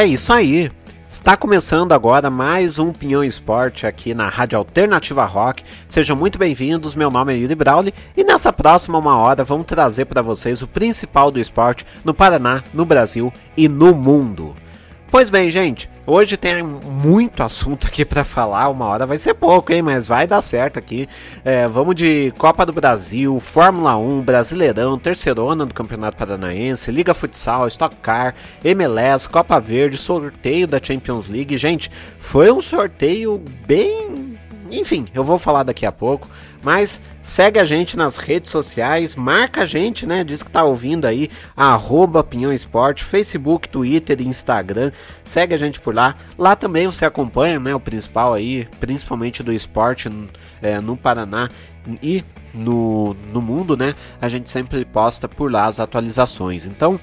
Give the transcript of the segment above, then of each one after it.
É isso aí. Está começando agora mais um Pinhão Esporte aqui na Rádio Alternativa Rock. Sejam muito bem-vindos. Meu nome é Yuri Brauli e nessa próxima uma hora vamos trazer para vocês o principal do esporte no Paraná, no Brasil e no mundo. Pois bem, gente, hoje tem muito assunto aqui para falar. Uma hora vai ser pouco, hein? Mas vai dar certo aqui. É, vamos de Copa do Brasil, Fórmula 1, Brasileirão, Terceirona do Campeonato Paranaense, Liga Futsal, Stock Car, MLS, Copa Verde, sorteio da Champions League. Gente, foi um sorteio bem. Enfim, eu vou falar daqui a pouco. Mas segue a gente nas redes sociais, marca a gente, né? Diz que tá ouvindo aí, arroba Pinhão Esporte, Facebook, Twitter e Instagram. Segue a gente por lá. Lá também você acompanha, né? O principal aí, principalmente do esporte é, no Paraná e no, no mundo, né? A gente sempre posta por lá as atualizações. Então,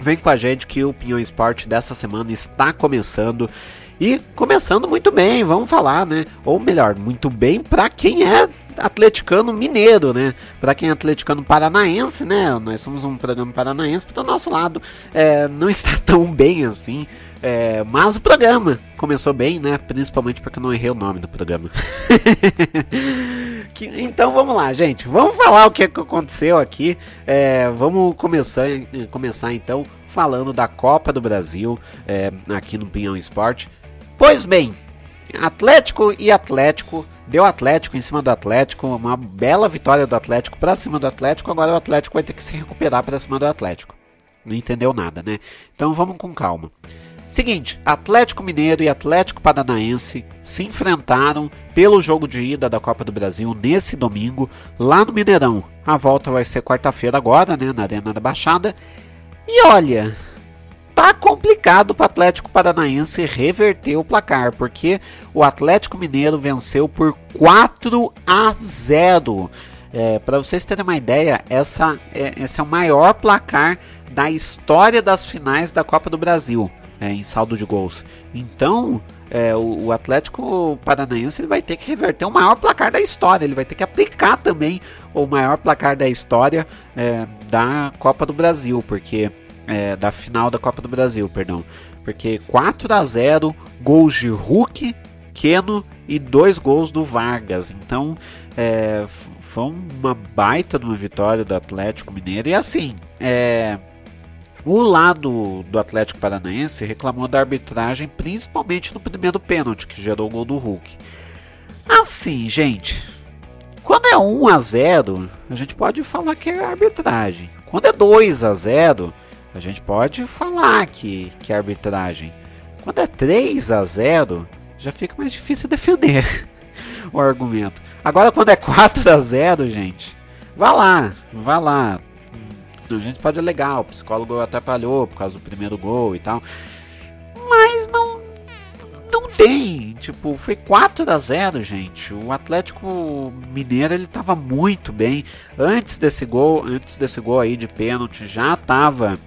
vem com a gente que o Pinhão Esporte dessa semana está começando. E começando muito bem, vamos falar, né? Ou melhor, muito bem para quem é atleticano mineiro, né? Para quem é atleticano paranaense, né? Nós somos um programa paranaense, do nosso lado é, não está tão bem assim. É, mas o programa começou bem, né? Principalmente porque eu não errei o nome do programa. que, então vamos lá, gente. Vamos falar o que, aconteceu aqui. É, vamos começar, começar então falando da Copa do Brasil é, aqui no Pinhão Esporte. Pois bem, Atlético e Atlético, deu Atlético em cima do Atlético, uma bela vitória do Atlético para cima do Atlético, agora o Atlético vai ter que se recuperar para cima do Atlético. Não entendeu nada, né? Então vamos com calma. Seguinte, Atlético Mineiro e Atlético Paranaense se enfrentaram pelo jogo de ida da Copa do Brasil nesse domingo, lá no Mineirão. A volta vai ser quarta-feira agora, né, na Arena da Baixada. E olha, tá complicado para o Atlético Paranaense reverter o placar, porque o Atlético Mineiro venceu por 4 a 0. É, para vocês terem uma ideia, essa é, esse é o maior placar da história das finais da Copa do Brasil, é, em saldo de gols. Então, é, o, o, Atlético Paranaense ele vai ter que reverter o maior placar da história, ele vai ter que aplicar também o maior placar da história é, da Copa do Brasil, porque é, da final da Copa do Brasil, perdão. Porque 4 a 0 gols de Hulk, Keno e dois gols do Vargas. Então, é, foi uma baita de uma vitória do Atlético Mineiro. E assim, é, o lado do Atlético Paranaense reclamou da arbitragem, principalmente no primeiro pênalti, que gerou o gol do Hulk. Assim, gente, quando é 1 a 0 a gente pode falar que é arbitragem. Quando é 2 a 0 a gente pode falar que, que é arbitragem. Quando é 3 a 0 já fica mais difícil defender o argumento. Agora quando é 4 a 0 gente, vá lá, vá lá. A gente pode alegar, o psicólogo atrapalhou por causa do primeiro gol e tal. Mas não não tem, tipo, foi 4 a 0, gente. O Atlético Mineiro ele tava muito bem antes desse gol, antes desse gol aí de pênalti, já tava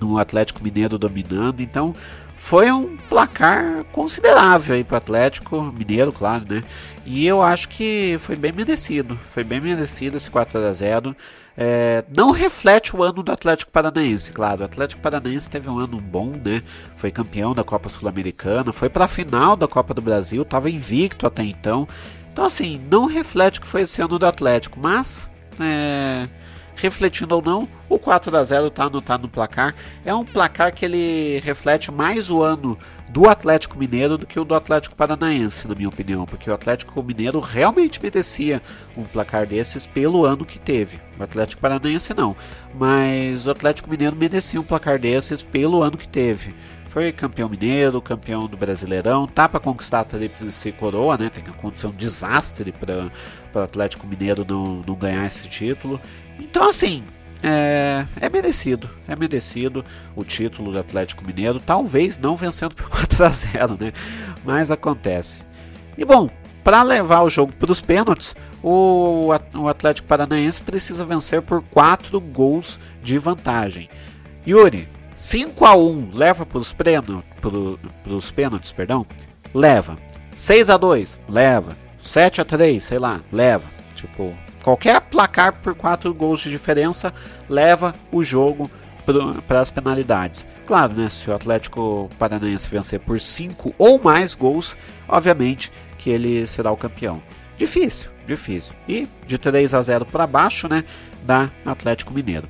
no Atlético Mineiro dominando, então foi um placar considerável aí para o Atlético Mineiro, claro, né? E eu acho que foi bem merecido, foi bem merecido esse 4 a 0 é, não reflete o ano do Atlético Paranaense, claro. O Atlético Paranaense teve um ano bom, né? Foi campeão da Copa Sul-Americana, foi para a final da Copa do Brasil, estava invicto até então. Então, assim, não reflete o que foi esse ano do Atlético, mas é, refletindo ou não, o 4 a 0 está anotado no placar. É um placar que ele reflete mais o ano do Atlético Mineiro do que o do Atlético Paranaense, na minha opinião, porque o Atlético Mineiro realmente merecia um placar desses pelo ano que teve. O Atlético Paranaense não, mas o Atlético Mineiro merecia um placar desses pelo ano que teve. Foi campeão mineiro, campeão do Brasileirão, tá para conquistar a tríplice coroa, né? Tem que acontecer um desastre para o Atlético Mineiro não, não ganhar esse título. Então, assim, é, é, merecido, é merecido o título do Atlético Mineiro, talvez não vencendo por 4 a 0, né? Mas acontece. E bom, para levar o jogo para os pênaltis, o, o Atlético Paranaense precisa vencer por 4 gols de vantagem. Yuri, 5 a 1 leva para os pênaltis, perdão? Leva. 6 a 2 leva. 7 a 3 sei lá, leva. Tipo, Qualquer placar por 4 gols de diferença leva o jogo para as penalidades. Claro, né, se o Atlético Paranaense vencer por 5 ou mais gols, obviamente que ele será o campeão. Difícil, difícil. E de 3 a 0 para baixo, né, da Atlético Mineiro.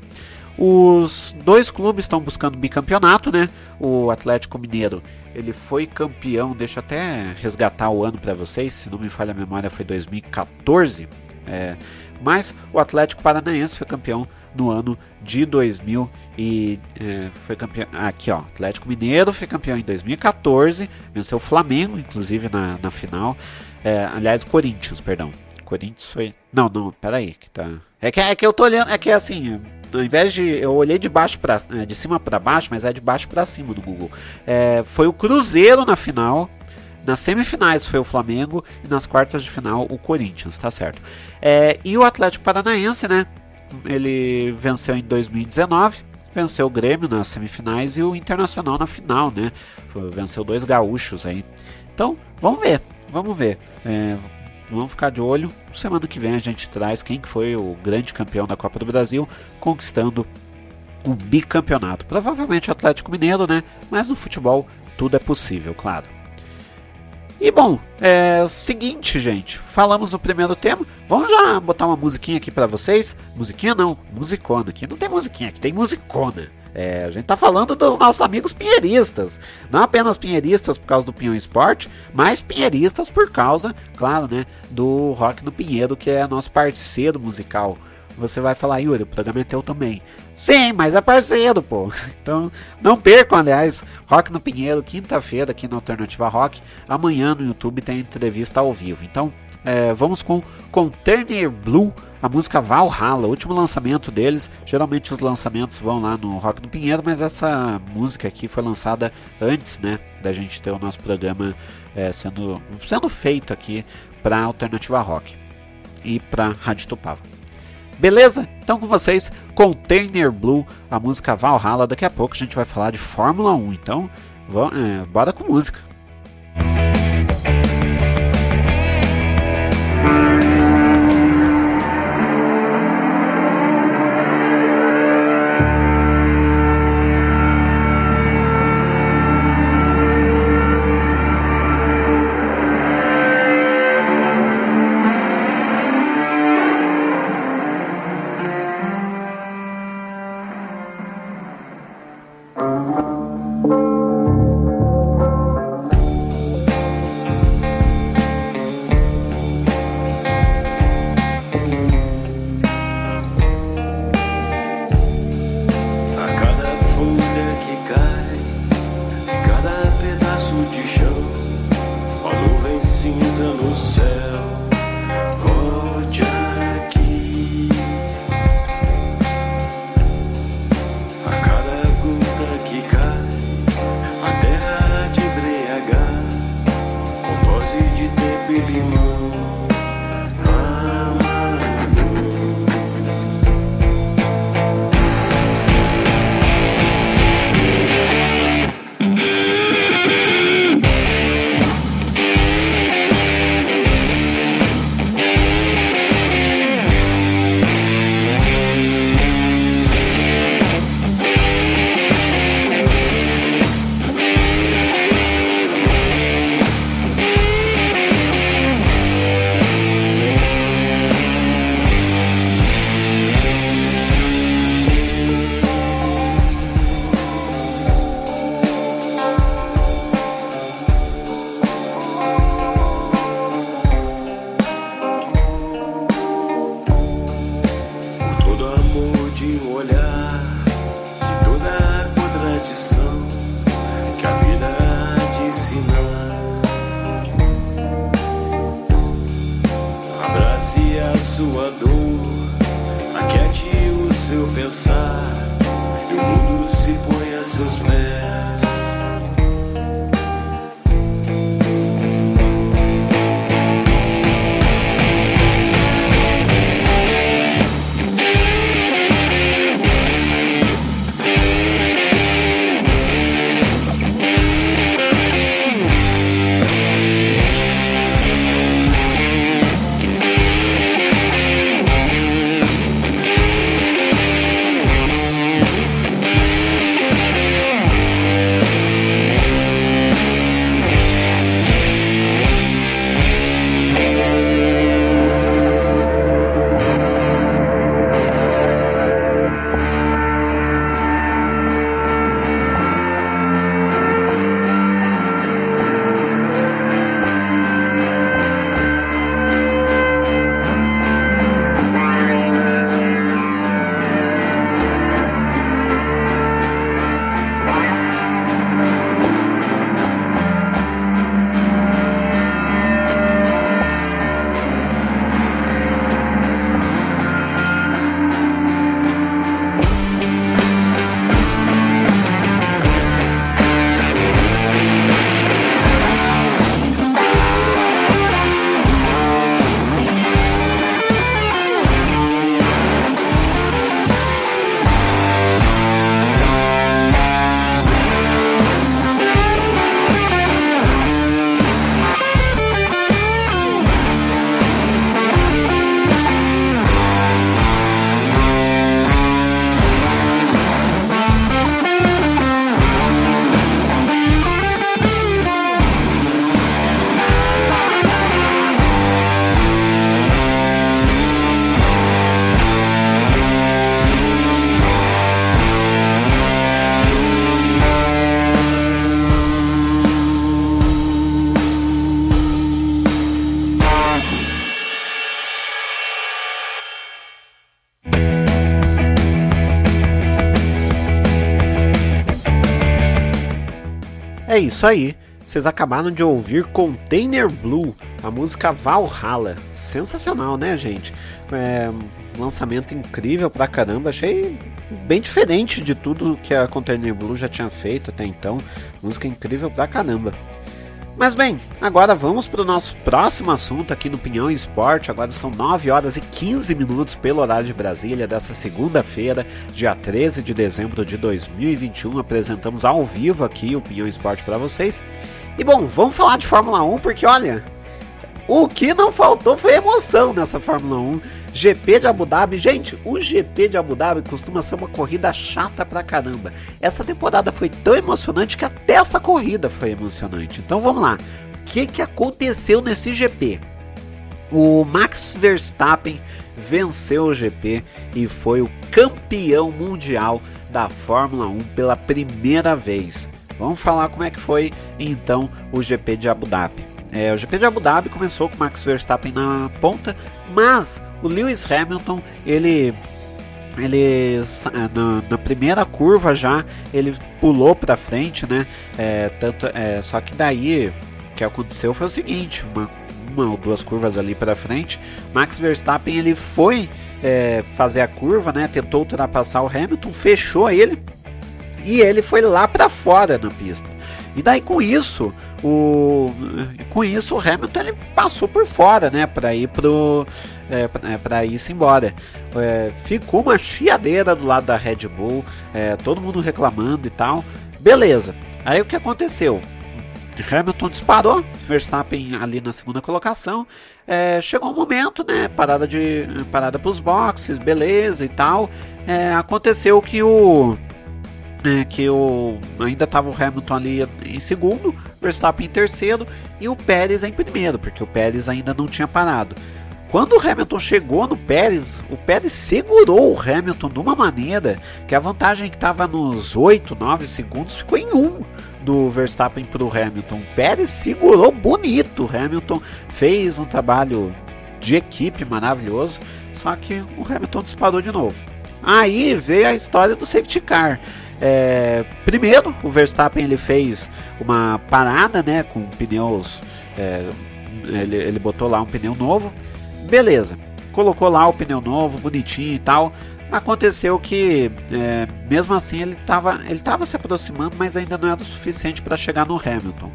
Os dois clubes estão buscando bicampeonato, né? O Atlético Mineiro, ele foi campeão, deixa eu até resgatar o ano para vocês, se não me falha a memória, foi 2014. É, mas o Atlético Paranaense foi campeão no ano de 2000 e é, foi campeão aqui ó Atlético Mineiro foi campeão em 2014 venceu o Flamengo inclusive na, na final. É, aliás Corinthians perdão. Corinthians foi não não peraí que tá é que é que eu tô olhando é que é assim ao invés de eu olhei de baixo para é, de cima para baixo mas é de baixo para cima do Google. É, foi o Cruzeiro na final nas semifinais foi o Flamengo e nas quartas de final o Corinthians, tá certo? É, e o Atlético Paranaense, né? Ele venceu em 2019, venceu o Grêmio nas semifinais e o Internacional na final, né? Venceu dois gaúchos aí. Então, vamos ver, vamos ver. É, vamos ficar de olho. Semana que vem a gente traz quem foi o grande campeão da Copa do Brasil, conquistando o bicampeonato. Provavelmente Atlético Mineiro, né? Mas no futebol tudo é possível, claro. E bom, é o seguinte, gente. Falamos no primeiro tema. Vamos já botar uma musiquinha aqui para vocês. Musiquinha não, musicona. Aqui não tem musiquinha, aqui tem musicona. É, a gente tá falando dos nossos amigos pinheiristas. Não apenas pinheiristas por causa do Pinhão Esporte, mas pinheiristas por causa, claro, né, do Rock no Pinheiro, que é nosso parceiro musical. Você vai falar, Yuri, o programa é teu também. Sim, mas é parceiro, pô. Então, não percam, aliás, Rock no Pinheiro, quinta-feira aqui na Alternativa Rock. Amanhã no YouTube tem entrevista ao vivo. Então, é, vamos com, Turner Blue, a música Valhalla, último lançamento deles. Geralmente os lançamentos vão lá no Rock no Pinheiro, mas essa música aqui foi lançada antes, né, da gente ter o nosso programa é, sendo, sendo feito aqui para Alternativa Rock e para Rádio Tupava. Beleza? Então com vocês, Container Blue, a música Valhalla. Daqui a pouco a gente vai falar de Fórmula 1. Então, é, bora com música. Isso aí. Vocês acabaram de ouvir Container Blue, a música Valhalla. Sensacional, né, gente? É, lançamento incrível pra caramba. Achei bem diferente de tudo que a Container Blue já tinha feito até então. Música incrível pra caramba. Mas bem, agora vamos para o nosso próximo assunto aqui no Pinhão Esporte. Agora são 9 horas e 15 minutos pelo horário de Brasília dessa segunda-feira, dia 13 de dezembro de 2021. Apresentamos ao vivo aqui o Pinhão Esporte para vocês. E bom, vamos falar de Fórmula 1 porque olha, o que não faltou foi emoção nessa Fórmula 1. GP de Abu Dhabi, gente, o GP de Abu Dhabi costuma ser uma corrida chata pra caramba. Essa temporada foi tão emocionante que até essa corrida foi emocionante. Então vamos lá. O que, que aconteceu nesse GP? O Max Verstappen venceu o GP e foi o campeão mundial da Fórmula 1 pela primeira vez. Vamos falar como é que foi então o GP de Abu Dhabi. É, o GP de Abu Dhabi começou com Max Verstappen na ponta, mas o Lewis Hamilton ele ele na, na, primeira curva já ele pulou para frente, né? É, tanto, é, só que daí o que aconteceu foi o seguinte, uma, uma ou duas curvas ali para frente, Max Verstappen ele foi é, fazer a curva, né? Tentou ultrapassar o Hamilton, fechou ele e ele foi lá para fora na pista. E daí com isso o, com isso, o Hamilton ele passou por fora, né, para ir pro é, para é, ir -se embora. É, ficou uma chiadeira do lado da Red Bull, é, todo mundo reclamando e tal. Beleza. Aí o que aconteceu? Hamilton disparou, Verstappen ali na segunda colocação. É, chegou um momento, né? Parada de parada para os boxes, beleza e tal. É, aconteceu que o é, que o ainda estava o Hamilton ali em segundo, Verstappen em terceiro e o Pérez em primeiro, porque o Pérez ainda não tinha parado. Quando o Hamilton chegou no Pérez, o Pérez segurou o Hamilton de uma maneira que a vantagem que estava nos 8, 9 segundos ficou em 1 do Verstappen para o Hamilton. O Pérez segurou bonito. O Hamilton fez um trabalho de equipe maravilhoso, só que o Hamilton disparou de novo. Aí veio a história do safety car. É, primeiro, o Verstappen ele fez uma parada, né, com pneus, é, ele, ele botou lá um pneu novo, beleza, colocou lá o pneu novo, bonitinho e tal. Aconteceu que, é, mesmo assim, ele estava ele tava se aproximando, mas ainda não era o suficiente para chegar no Hamilton.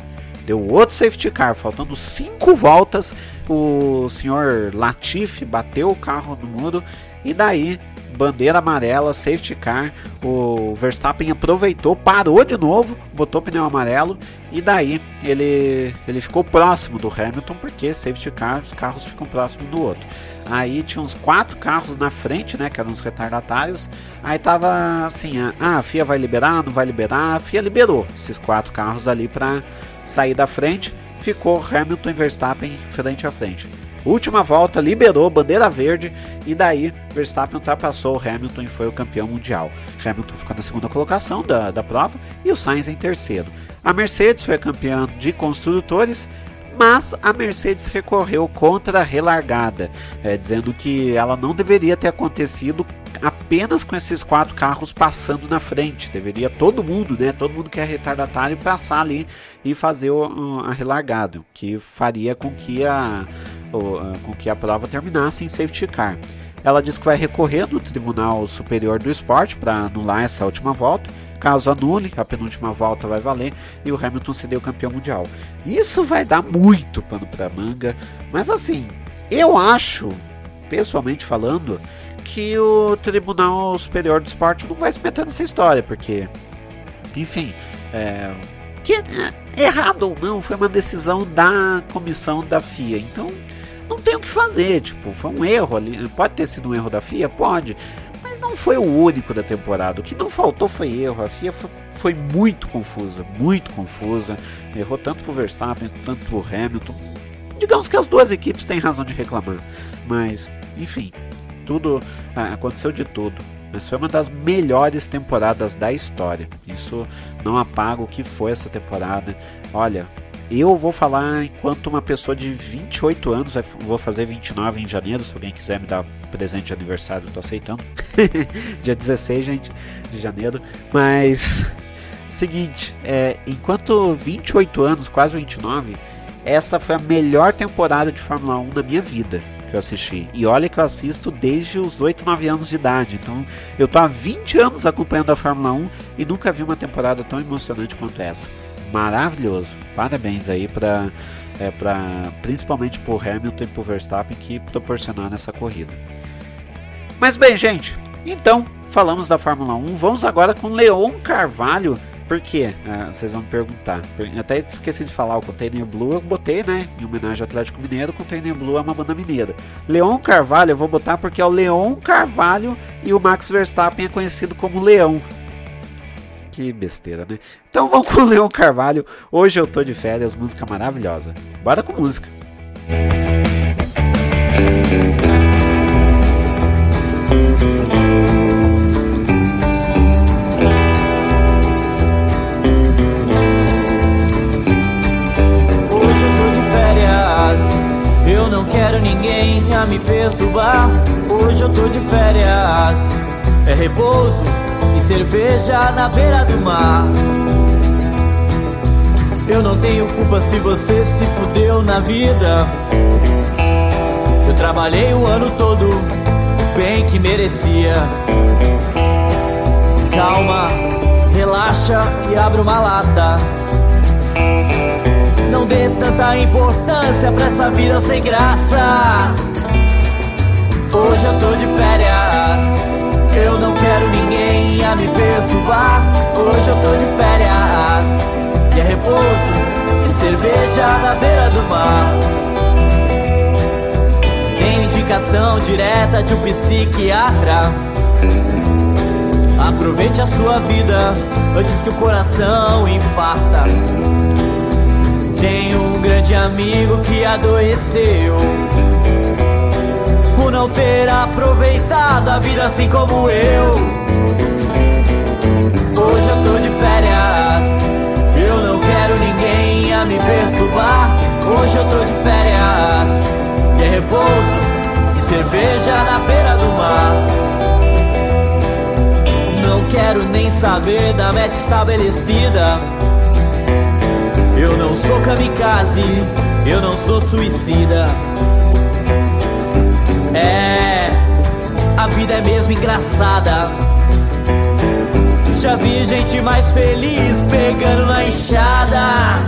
Deu outro safety car, faltando cinco voltas, o senhor Latifi bateu o carro no muro e daí bandeira amarela, safety car. O Verstappen aproveitou, parou de novo, botou pneu amarelo e daí ele, ele ficou próximo do Hamilton, porque safety car, os carros ficam próximos do outro. Aí tinha uns quatro carros na frente, né, que eram os retardatários. Aí tava assim, ah, a FIA vai liberar, não vai liberar. A FIA liberou esses quatro carros ali para sair da frente. Ficou Hamilton e Verstappen frente a frente. Última volta, liberou, bandeira verde, e daí Verstappen ultrapassou o Hamilton e foi o campeão mundial. Hamilton ficou na segunda colocação da, da prova e o Sainz em terceiro. A Mercedes foi campeã de construtores, mas a Mercedes recorreu contra a relargada, é, dizendo que ela não deveria ter acontecido apenas com esses quatro carros passando na frente. Deveria todo mundo, né? Todo mundo que é retardatário passar ali e fazer o, a relargada, que faria com que a, o, com que a prova terminasse em safety car. Ela diz que vai recorrer no Tribunal Superior do Esporte para anular essa última volta. Caso anule, a penúltima volta vai valer e o Hamilton seria o campeão mundial. Isso vai dar muito pano para manga, mas assim, eu acho, pessoalmente falando, que o Tribunal Superior do Esporte não vai se meter nessa história, porque, enfim, é, que é, errado ou não, foi uma decisão da comissão da FIA. Então, não tem o que fazer, tipo, foi um erro ali. Pode ter sido um erro da FIA? Pode. Mas não foi o único da temporada. O que não faltou foi erro. A FIA foi, foi muito confusa, muito confusa. Errou tanto pro Verstappen, tanto pro Hamilton. Digamos que as duas equipes têm razão de reclamar. Mas, enfim, tudo ah, aconteceu de tudo. Mas foi uma das melhores temporadas da história. Isso não apaga o que foi essa temporada. Olha, eu vou falar enquanto uma pessoa de 28 anos, vou fazer 29 em janeiro, se alguém quiser me dar presente de aniversário, eu tô aceitando. Dia 16, gente, de janeiro. Mas seguinte, é, enquanto 28 anos, quase 29, essa foi a melhor temporada de Fórmula 1 da minha vida que eu assisti. E olha que eu assisto desde os 8, 9 anos de idade. Então eu tô há 20 anos acompanhando a Fórmula 1 e nunca vi uma temporada tão emocionante quanto essa. Maravilhoso. Parabéns aí para é, pra, principalmente pro Hamilton e pro Verstappen que proporcionaram essa corrida. Mas bem, gente, então falamos da Fórmula 1. Vamos agora com Leon Carvalho por quê? Ah, vocês vão me perguntar. Até esqueci de falar, o Container Blue eu botei, né? Em homenagem ao Atlético Mineiro, o Container Blue é uma banda mineira. Leon Carvalho eu vou botar porque é o Leon Carvalho e o Max Verstappen é conhecido como Leão. Que besteira, né? Então vamos com o Leon Carvalho. Hoje eu tô de férias, música maravilhosa. Bora com música. quero ninguém a me perturbar. Hoje eu tô de férias. É repouso cerveja na beira do mar. Eu não tenho culpa se você se fudeu na vida. Eu trabalhei o ano todo, bem que merecia. Calma, relaxa e abre uma lata. Não dê tanta importância pra essa vida sem graça. Hoje eu tô de férias. Eu não quero ninguém a me perturbar. Hoje eu tô de férias. E é repouso e cerveja na beira do mar. Tem indicação direta de um psiquiatra. Aproveite a sua vida antes que o coração infarta. Tenho um grande amigo que adoeceu Por não ter aproveitado a vida assim como eu me perturbar Hoje eu tô de férias E é repouso e cerveja na beira do mar Não quero nem saber da meta estabelecida eu não sou kamikaze, eu não sou suicida. É, a vida é mesmo engraçada. Já vi gente mais feliz pegando na enxada.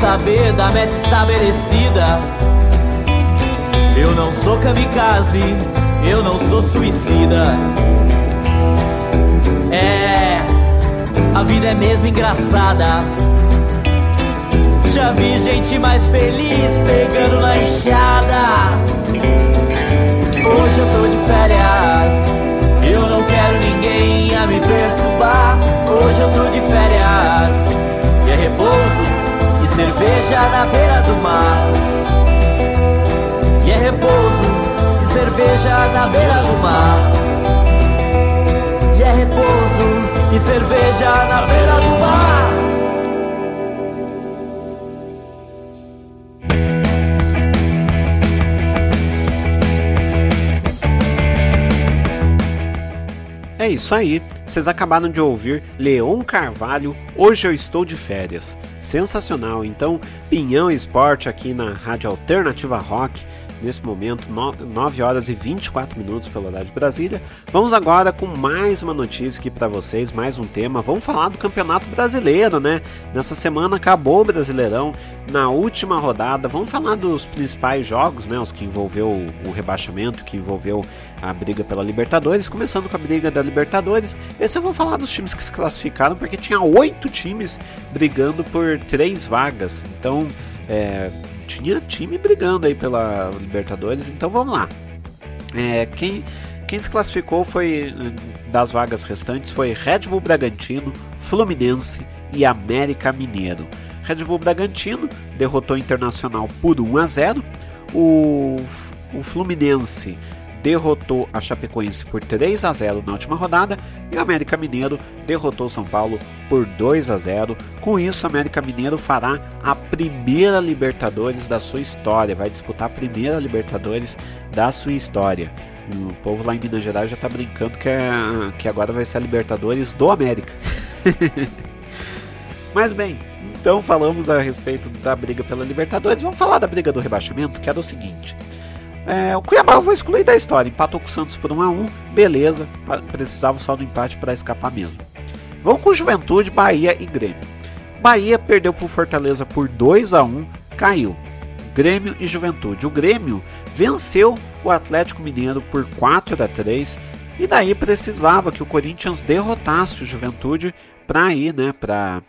Saber da meta estabelecida. Eu não sou kamikaze, eu não sou suicida. É, a vida é mesmo engraçada. Já vi gente mais feliz pegando na enxada. Hoje eu tô de férias, eu não quero ninguém a me perturbar. Hoje eu tô de férias, e é repouso cerveja na beira do mar. Cerveja na beira do mar. E é repouso e cerveja na beira do mar. É isso aí. Vocês acabaram de ouvir Leon Carvalho, Hoje Eu Estou de Férias. Sensacional. Então, Pinhão Esporte aqui na Rádio Alternativa Rock nesse momento, 9 horas e 24 minutos pela horário de Brasília. Vamos agora com mais uma notícia aqui para vocês, mais um tema. Vamos falar do Campeonato Brasileiro, né? Nessa semana acabou o Brasileirão, na última rodada. Vamos falar dos principais jogos, né? Os que envolveu o rebaixamento, que envolveu a briga pela Libertadores. Começando com a briga da Libertadores. Esse eu vou falar dos times que se classificaram, porque tinha oito times brigando por três vagas. Então, é, tinha time brigando aí pela Libertadores, então vamos lá. É, quem, quem se classificou foi das vagas restantes foi Red Bull Bragantino, Fluminense e América Mineiro. Red Bull Bragantino derrotou o Internacional por 1 a 0. O, o Fluminense derrotou a Chapecoense por 3 a 0 na última rodada e o América Mineiro derrotou o São Paulo por 2 a 0. Com isso, o América Mineiro fará a primeira Libertadores da sua história, vai disputar a primeira Libertadores da sua história. O povo lá em Minas Gerais já está brincando que, é, que agora vai ser a Libertadores do América. Mas bem, então falamos a respeito da briga pela Libertadores. Vamos falar da briga do rebaixamento, que era o seguinte. É, o Cuiabá eu vou excluir da história. Empatou com o Santos por 1 a 1 beleza. Precisava só do empate para escapar mesmo. Vamos com Juventude, Bahia e Grêmio. Bahia perdeu para o Fortaleza por 2 a 1 caiu. Grêmio e Juventude. O Grêmio venceu o Atlético Mineiro por 4 a 3 e daí precisava que o Corinthians derrotasse o Juventude para ir, né, para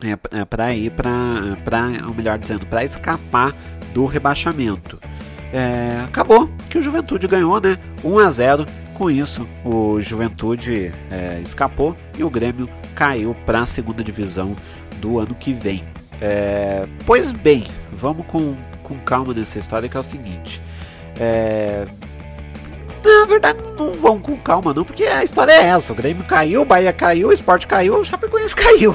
é, para ir para, ou melhor dizendo, para escapar do rebaixamento. É, acabou que o Juventude ganhou, né? 1 a 0. Com isso, o Juventude é, escapou e o Grêmio caiu para a segunda divisão do ano que vem. É, pois bem, vamos com, com calma nessa história que é o seguinte. É, na verdade, não vão com calma, não, porque a história é essa: o Grêmio caiu, o Bahia caiu, o Sport caiu, o Chapecoense caiu.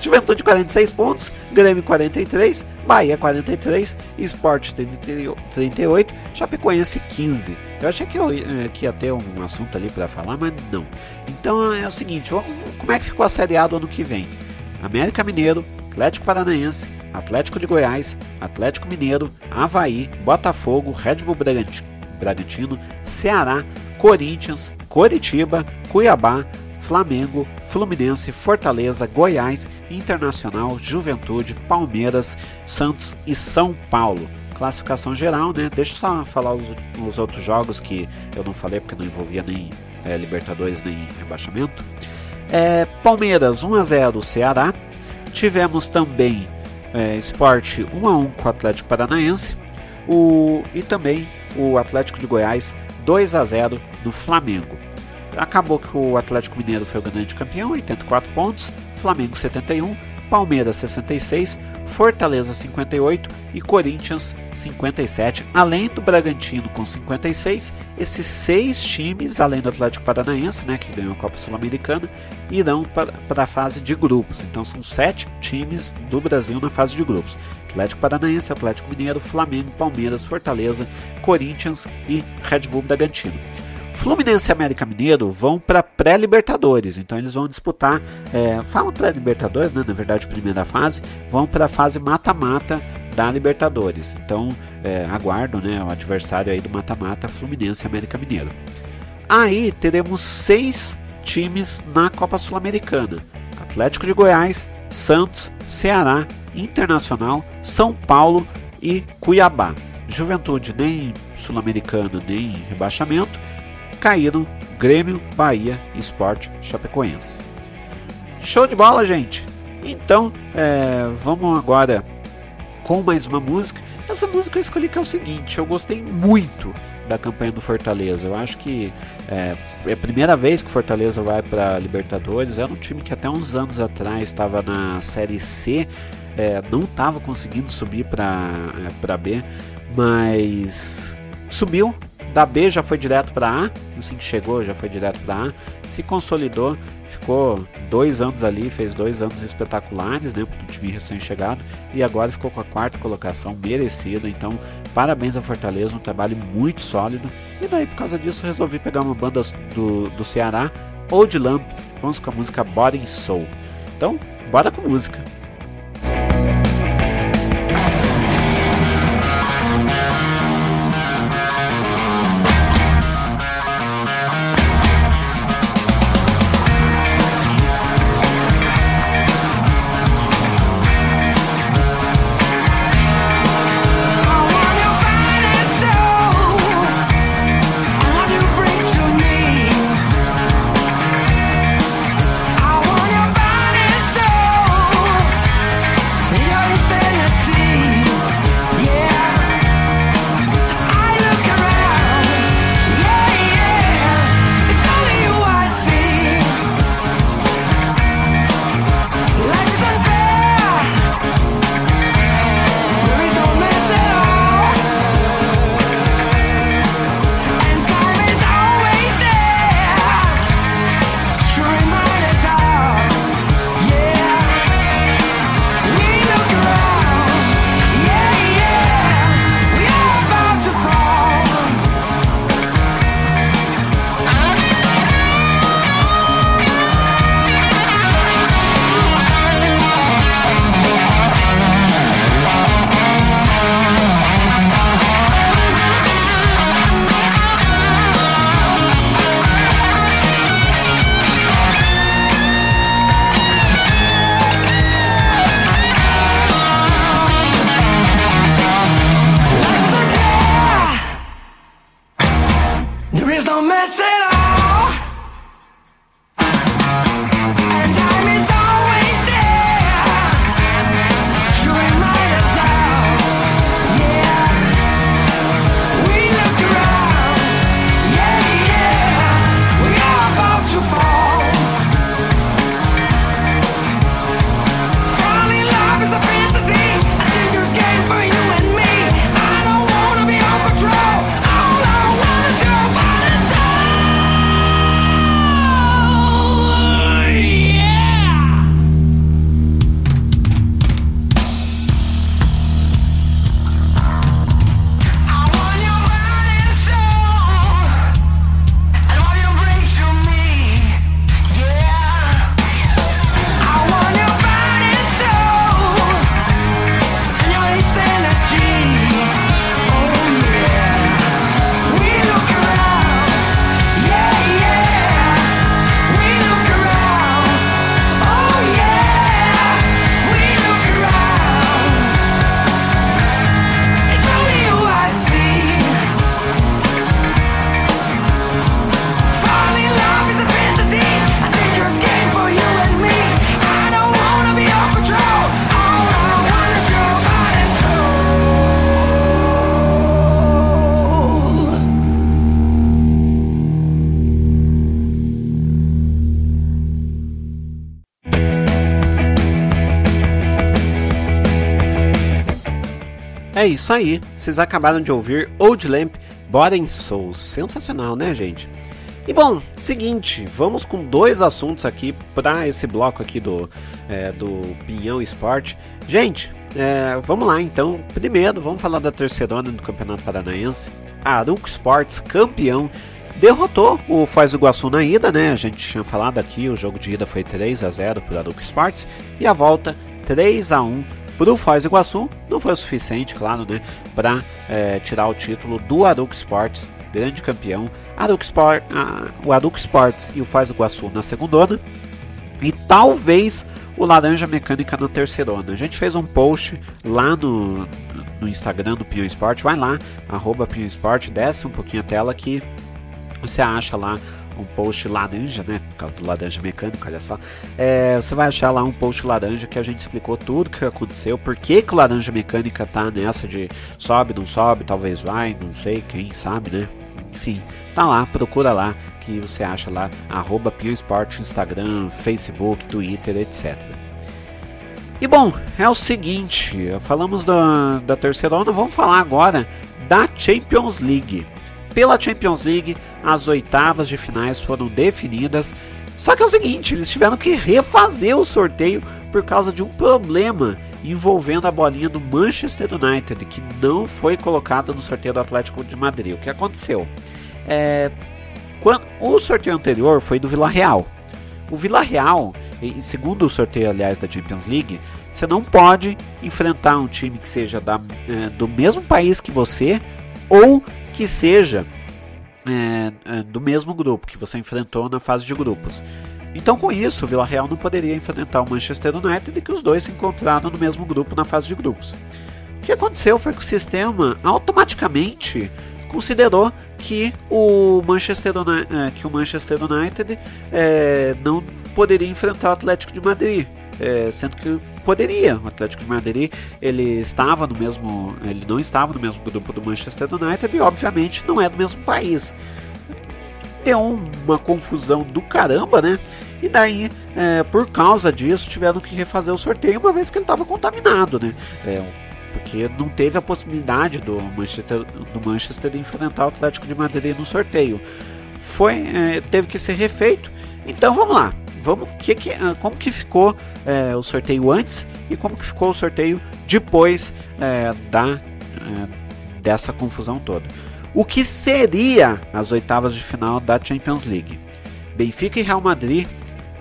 Juventude 46 pontos, Grêmio 43, Bahia 43, Sport 38, Chapecoense 15. Eu achei que, eu, eh, que ia ter um assunto ali para falar, mas não. Então é o seguinte: como é que ficou a Série A do ano que vem? América Mineiro, Atlético Paranaense, Atlético de Goiás, Atlético Mineiro, Havaí, Botafogo, Red Bull Bragantino. Bragantino, Ceará, Corinthians, Coritiba, Cuiabá, Flamengo, Fluminense, Fortaleza, Goiás, Internacional, Juventude, Palmeiras, Santos e São Paulo. Classificação geral, né? Deixa eu só falar os, os outros jogos que eu não falei porque não envolvia nem é, Libertadores nem rebaixamento. É, Palmeiras 1 a 0 Ceará. Tivemos também é, Sport 1 a 1 com o Atlético Paranaense. O, e também o Atlético de Goiás 2 a 0 no Flamengo. Acabou que o Atlético Mineiro foi o grande campeão, 84 pontos, Flamengo 71, Palmeiras 66, Fortaleza 58 e Corinthians 57, além do Bragantino com 56. Esses seis times, além do Atlético Paranaense, né, que ganhou a Copa Sul-Americana, irão para a fase de grupos. Então são sete times do Brasil na fase de grupos. Atlético Paranaense, Atlético Mineiro, Flamengo, Palmeiras, Fortaleza, Corinthians e Red Bull Bragantino. Fluminense e América Mineiro vão para pré-Libertadores, então eles vão disputar, é, falam pré-Libertadores, né, na verdade primeira fase, vão para a fase mata-mata da Libertadores. Então é, aguardo né, o adversário aí do mata-mata Fluminense e América Mineiro. Aí teremos seis times na Copa Sul-Americana: Atlético de Goiás, Santos, Ceará, Internacional, São Paulo e Cuiabá. Juventude nem sul-americano nem rebaixamento. Caíram Grêmio, Bahia, Esporte, Chapecoense. Show de bola, gente! Então, é, vamos agora com mais uma música. Essa música eu escolhi que é o seguinte: eu gostei muito da campanha do Fortaleza. Eu acho que é, é a primeira vez que o Fortaleza vai para Libertadores. Era um time que até uns anos atrás estava na Série C é, não estava conseguindo subir para é, B, mas subiu. Da B já foi direto para A, assim que chegou já foi direto para A, se consolidou, ficou dois anos ali, fez dois anos espetaculares, né, para o time recém-chegado, e agora ficou com a quarta colocação merecida. Então, parabéns ao Fortaleza, um trabalho muito sólido. E daí, por causa disso, resolvi pegar uma banda do, do Ceará, Old Lamp, vamos com a música Body Soul. Então, bora com música. É isso aí, vocês acabaram de ouvir Old Lamp Body Soul. Sensacional, né, gente? E bom, seguinte, vamos com dois assuntos aqui para esse bloco aqui do, é, do Pinhão Esporte. Gente, é, vamos lá então. Primeiro, vamos falar da terceirona do Campeonato Paranaense. A Aruco Sports, campeão, derrotou o do Iguaçu na ida, né? A gente tinha falado aqui, o jogo de ida foi 3 a 0 para Aruco Sports e a volta 3 a 1 para o Foz do Iguaçu. Não foi o suficiente, claro, né, para é, tirar o título do Aruco Sports, grande campeão. Aruco Sport, o Aruco Sports e o Foz do Iguaçu na segunda e talvez o Laranja Mecânica na terceirona. A gente fez um post lá no, no Instagram do Pinhão Esporte. Vai lá, arroba Pinhão Esporte, desce um pouquinho a tela que você acha lá um post laranja, né? Por causa do laranja mecânico, olha só. É, você vai achar lá um post laranja que a gente explicou tudo o que aconteceu, por que, que o laranja mecânica tá nessa de sobe, não sobe, talvez vai, não sei, quem sabe, né? Enfim, tá lá, procura lá que você acha lá, arroba Esporte, Instagram, Facebook, Twitter, etc. E bom, é o seguinte, falamos da, da terceira onda, vamos falar agora da Champions League. Pela Champions League, as oitavas de finais foram definidas. Só que é o seguinte, eles tiveram que refazer o sorteio por causa de um problema envolvendo a bolinha do Manchester United, que não foi colocada no sorteio do Atlético de Madrid. O que aconteceu? É, quando, o sorteio anterior foi do Vila Real. O Vila Real, segundo o sorteio, aliás, da Champions League, você não pode enfrentar um time que seja da, é, do mesmo país que você ou que seja é, é, do mesmo grupo que você enfrentou na fase de grupos. Então, com isso, o Vila Real não poderia enfrentar o Manchester United que os dois se encontraram no mesmo grupo na fase de grupos. O que aconteceu foi que o sistema automaticamente considerou que o Manchester, United, que o Manchester United é, não poderia enfrentar o Atlético de Madrid, é, sendo que poderia. O Atlético de Madrid ele estava no mesmo, ele não estava no mesmo grupo do Manchester United e obviamente não é do mesmo país. Deu uma confusão do caramba, né? E daí, é, por causa disso, tiveram que refazer o sorteio uma vez que ele estava contaminado, né? É, porque não teve a possibilidade do Manchester, do Manchester enfrentar o Atlético de Madrid no sorteio. Foi, é, teve que ser refeito. Então vamos lá, vamos que, que, como que ficou é, o sorteio antes e como que ficou o sorteio depois é, da é, dessa confusão toda. O que seria as oitavas de final da Champions League? Benfica e Real Madrid,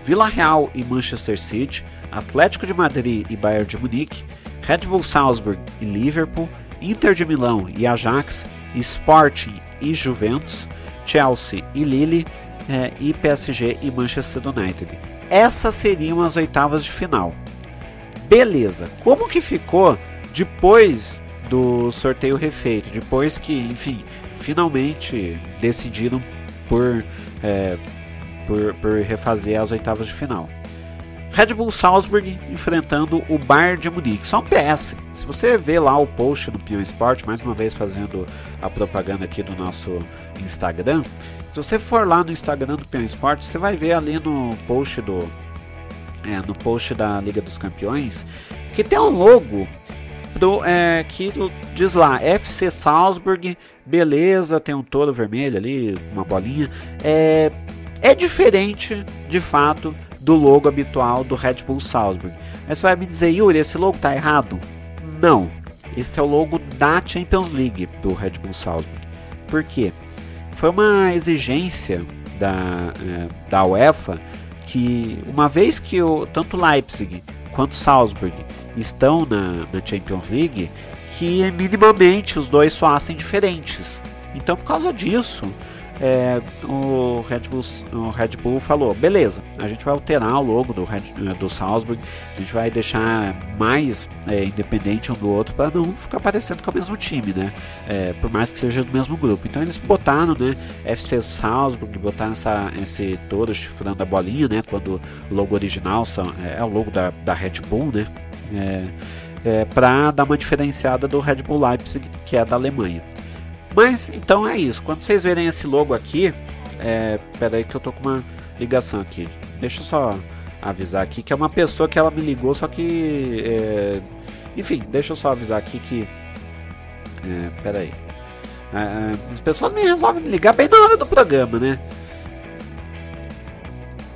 Vila Real e Manchester City, Atlético de Madrid e Bayern de Munique, Red Bull Salzburg e Liverpool, Inter de Milão e Ajax, Sporting e Juventus, Chelsea e Lille é, e PSG e Manchester United. Essas seriam as oitavas de final. Beleza, como que ficou depois do sorteio refeito? Depois que, enfim, finalmente decidiram por, é, por, por refazer as oitavas de final. Red Bull Salzburg enfrentando o Bayern de Munique. Só um PS. Se você ver lá o post do Pion Sport, mais uma vez fazendo a propaganda aqui do nosso Instagram. Se você for lá no Instagram do Pion Sport, você vai ver ali no post do é, no post da Liga dos Campeões que tem um logo do, é, que diz lá FC Salzburg, beleza, tem um touro vermelho ali, uma bolinha. É, é diferente de fato do logo habitual do Red Bull Salzburg. Mas você vai me dizer, Yuri, esse logo tá errado? Não. Esse é o logo da Champions League do Red Bull Salzburg. Por quê? Foi uma exigência da, é, da UEFA que, uma vez que o, tanto Leipzig quanto Salzburg estão na, na Champions League, que minimamente os dois soassem diferentes. Então, por causa disso, é, o, Red Bull, o Red Bull falou: beleza, a gente vai alterar o logo do, Red, do Salzburg, a gente vai deixar mais é, independente um do outro para não ficar parecendo com o mesmo time, né? É, por mais que seja do mesmo grupo. Então eles botaram, né? FC Salzburg, botaram essa, esse touro chifrando a bolinha, né? Quando o logo original são, é, é o logo da, da Red Bull, né? É, é, para dar uma diferenciada do Red Bull Leipzig, que é da Alemanha. Mas então é isso. Quando vocês verem esse logo aqui, é, pera aí que eu tô com uma ligação aqui. Deixa eu só avisar aqui que é uma pessoa que ela me ligou, só que. É, enfim, deixa eu só avisar aqui que. É, pera aí. É, é, as pessoas me resolvem me ligar bem na hora do programa, né?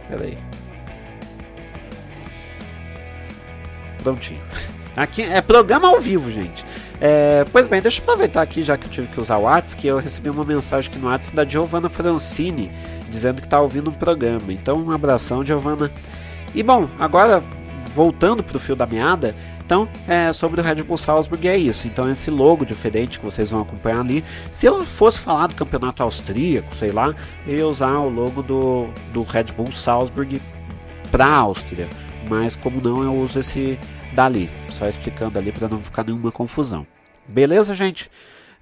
Pera aí. Prontinho. Aqui é programa ao vivo, gente. É, pois bem, deixa eu aproveitar aqui, já que eu tive que usar o WhatsApp, que eu recebi uma mensagem aqui no WhatsApp da Giovanna Francini, dizendo que está ouvindo um programa. Então, um abração, Giovanna. E bom, agora voltando para o fio da meada, então, é, sobre o Red Bull Salzburg é isso. Então, esse logo diferente que vocês vão acompanhar ali. Se eu fosse falar do campeonato austríaco, sei lá, eu ia usar o logo do, do Red Bull Salzburg para a Áustria. Mas, como não, eu uso esse dali. Só explicando ali para não ficar nenhuma confusão. Beleza, gente?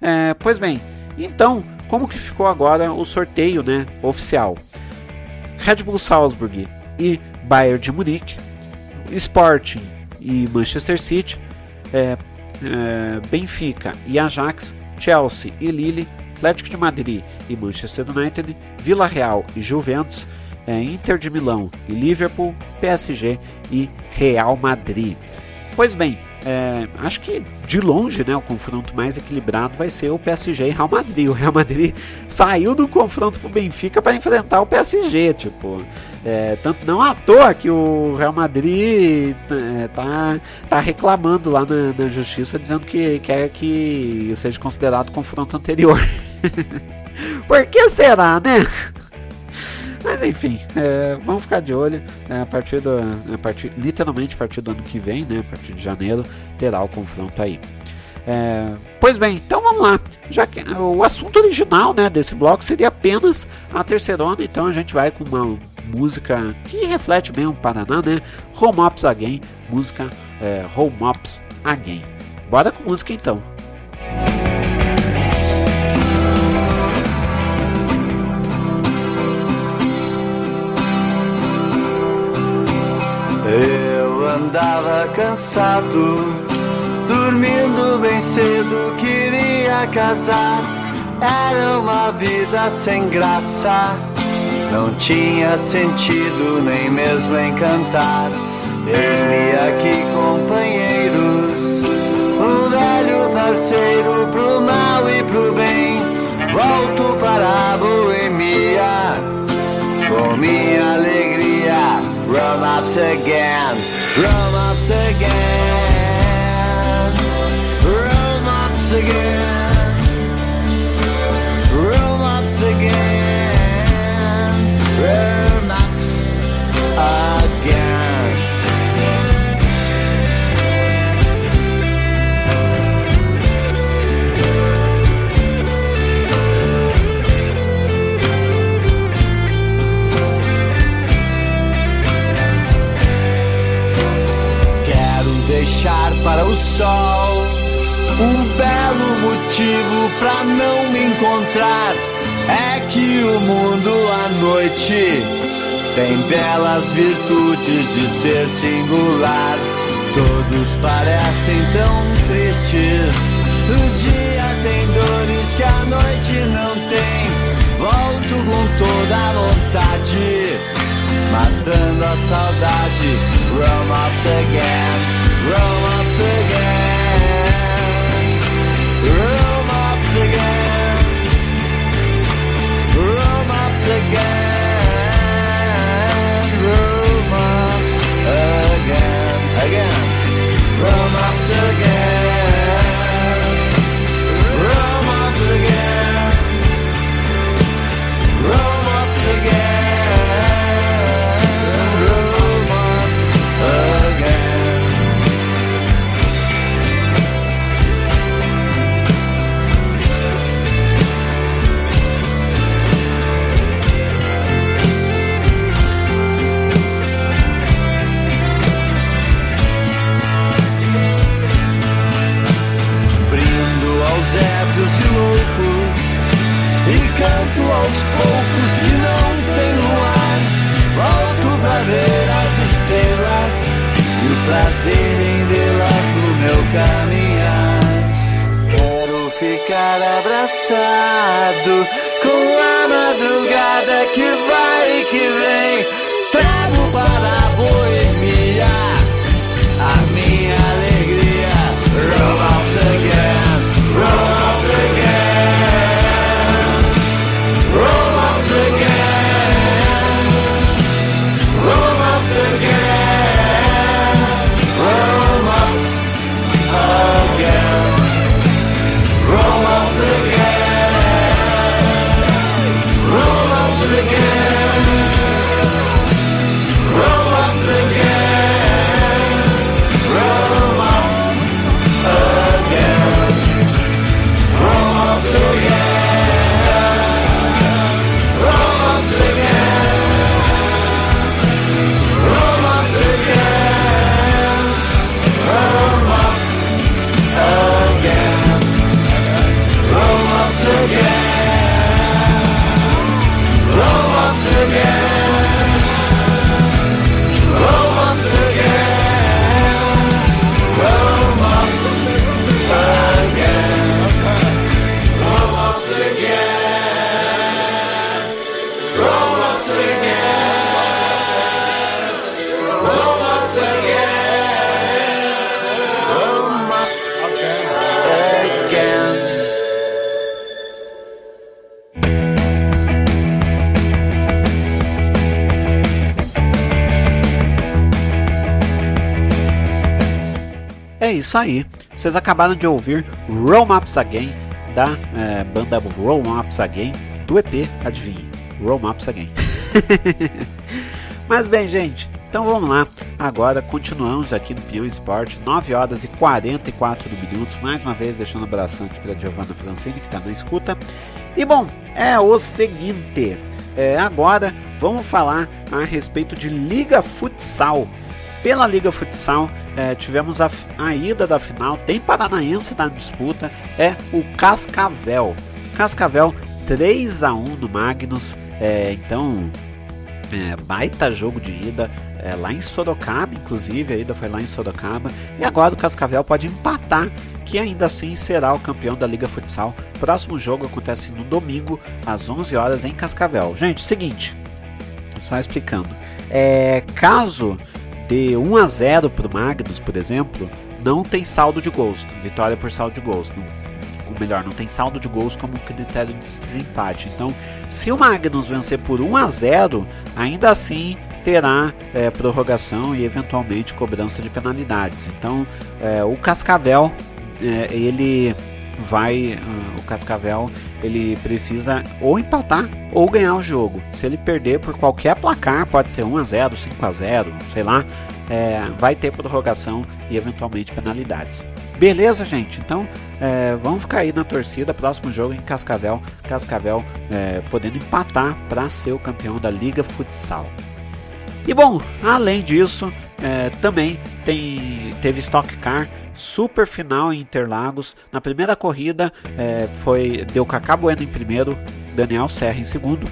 É, pois bem, então, como que ficou agora o sorteio né, oficial? Red Bull Salzburg e Bayern de Munique, Sporting e Manchester City, é, é, Benfica e Ajax, Chelsea e Lille, Atlético de Madrid e Manchester United, Vila Real e Juventus, é, Inter de Milão e Liverpool, PSG e Real Madrid. Pois bem, é, acho que de longe né, o confronto mais equilibrado vai ser o PSG e Real Madrid. O Real Madrid saiu do confronto com o Benfica para enfrentar o PSG. Tipo, é, tanto não à toa que o Real Madrid é, tá, tá reclamando lá na, na, justiça, dizendo que quer que seja considerado confronto anterior. Por que será, né? Mas enfim, é, vamos ficar de olho. É, a partir do. A partir, literalmente a partir do ano que vem, né? A partir de janeiro, terá o confronto aí. É, pois bem, então vamos lá. Já que o assunto original né, desse bloco seria apenas a terceirona, então a gente vai com uma música que reflete bem o Paraná, né? Home Ops Again, música é, Home Ops Again. Bora com música então. Andava cansado, dormindo bem cedo, queria casar. Era uma vida sem graça, não tinha sentido nem mesmo encantar. Eis-me aqui, companheiros, um velho parceiro pro mal e pro bem. Volto para a boemia com minha alegria. Rum ups again, rum ups again, para o sol um belo motivo pra não me encontrar é que o mundo à noite tem belas virtudes de ser singular. Todos parecem tão tristes. O dia tem dores que a noite não tem. Volto com toda a vontade, matando a saudade. Romance again, romance again, romance again, romance again, romance again, again, romance again, ébrios e loucos e canto aos poucos que não tem luar. Volto pra ver as estrelas e o prazer em vê-las no meu caminhar. Quero ficar abraçado com a madrugada que vai e que vem. Trago para a boemia a minha alegria. Romance again, romance isso aí. Vocês acabaram de ouvir Roam Ups Again da é, banda Roam Ups Again do EP, adivinhe, Roam Ups Again. Mas bem, gente, então vamos lá. Agora continuamos aqui no Pião Esporte, 9 horas e 44 minutos. Mais uma vez, deixando um abração aqui para Giovanna Francini, que está na escuta. E bom, é o seguinte: é, agora vamos falar a respeito de Liga Futsal. Pela Liga Futsal, é, tivemos a, a ida da final. Tem Paranaense na disputa, é o Cascavel. Cascavel 3 a 1 no Magnus. É, então, é, baita jogo de ida é, lá em Sorocaba, inclusive, a ida foi lá em Sorocaba. E agora o Cascavel pode empatar, que ainda assim será o campeão da Liga Futsal. Próximo jogo acontece no domingo, às 11 horas em Cascavel. Gente, seguinte, só explicando. É, caso de 1 a 0 para o Magnus, por exemplo, não tem saldo de gols, vitória por saldo de gols. Ou melhor, não tem saldo de gols como critério de desempate. Então, se o Magnus vencer por 1 a 0, ainda assim terá é, prorrogação e eventualmente cobrança de penalidades. Então, é, o Cascavel é, ele vai uh, o Cascavel ele precisa ou empatar ou ganhar o jogo. Se ele perder por qualquer placar, pode ser 1 a 0, 5 a 0, sei lá, é, vai ter prorrogação e eventualmente penalidades. Beleza, gente? Então é, vamos ficar aí na torcida. Próximo jogo em Cascavel, Cascavel é, podendo empatar para ser o campeão da Liga Futsal. E bom, além disso, é, também tem, teve Stock Car super final em Interlagos. Na primeira corrida é, foi deu Cacá Bueno em primeiro, Daniel Serra em segundo,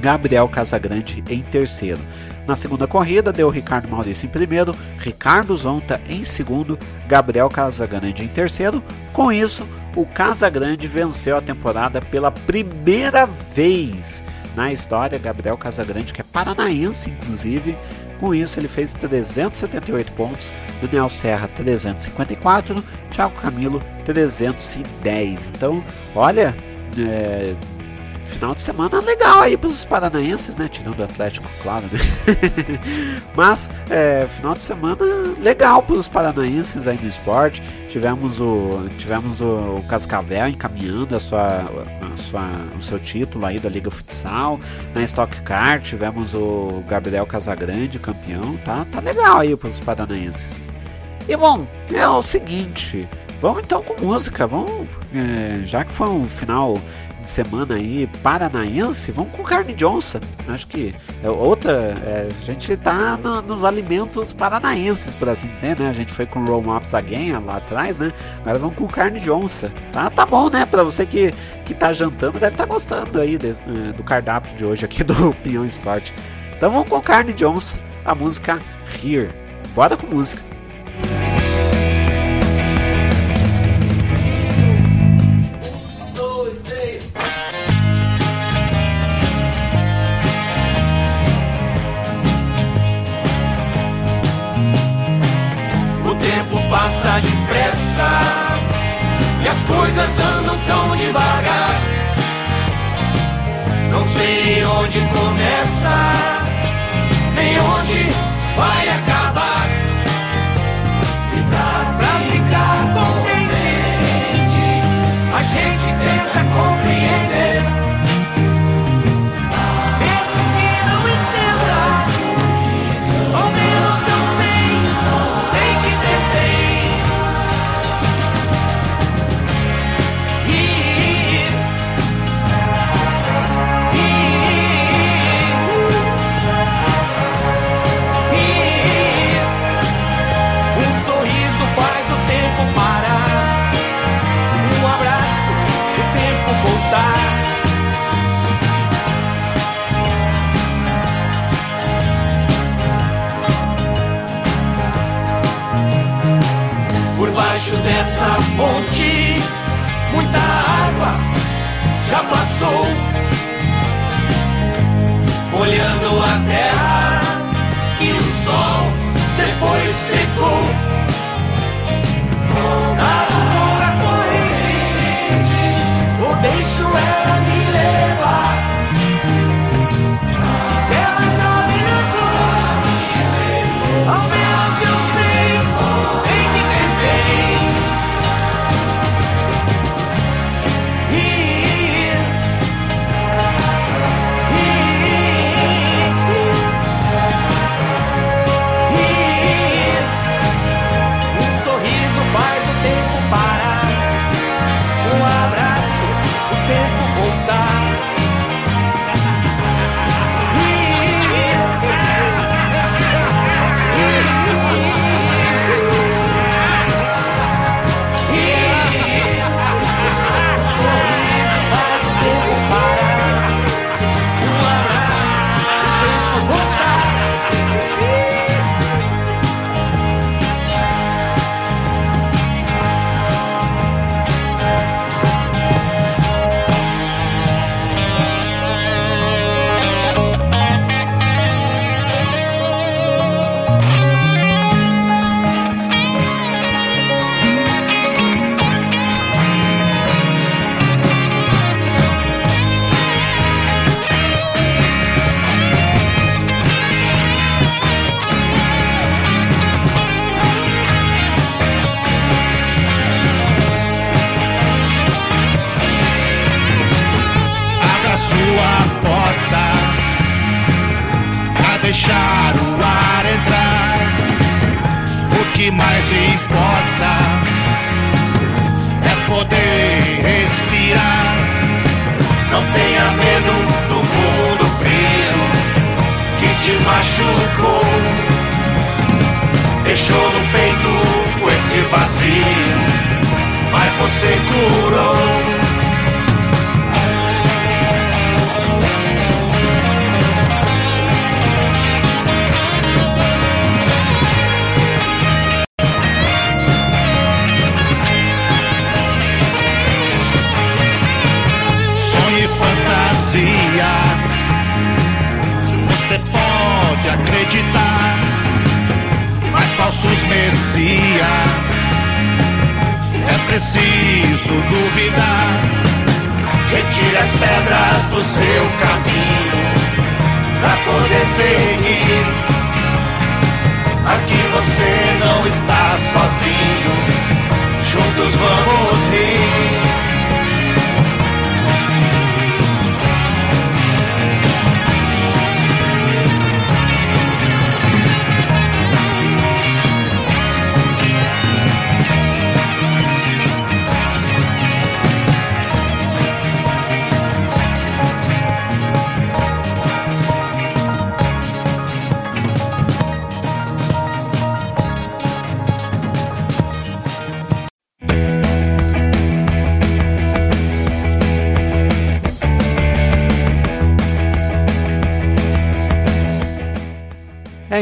Gabriel Casagrande em terceiro. Na segunda corrida, deu Ricardo Maurício em primeiro, Ricardo Zonta em segundo, Gabriel Casagrande em terceiro. Com isso, o Casagrande venceu a temporada pela primeira vez na história. Gabriel Casagrande, que é paranaense, inclusive. Com isso, ele fez 378 pontos. Daniel Serra, 354. Thiago Camilo, 310. Então, olha, é, final de semana legal aí para os paranaenses, né? Tirando o Atlético, claro, né? Mas é, final de semana legal para os paranaenses aí no esporte. Tivemos o tivemos o, Cascavel encaminhando a sua, a sua o seu título aí da Liga Futsal. Na Stock Car tivemos o Gabriel Casagrande campeão, tá? Tá legal aí para os paranaenses. E bom, é o seguinte, vamos então com música, vamos, é, já que foi um final de semana aí paranaense, vamos com carne Johnson. Acho que é outra. É, a gente tá no, nos alimentos paranaenses, por assim dizer, né? A gente foi com Roll Maps Again lá atrás, né? Agora vamos com carne Johnson. Tá, tá bom, né? Pra você que, que tá jantando, deve estar tá gostando aí desse, é, do cardápio de hoje aqui do Pinhão Esporte. Então vamos com carne Johnson, a música Here. Bora com música. Coisas andam tão devagar. Não sei onde começa, nem onde vai acabar. E dá pra ficar contente, a gente tenta compreender.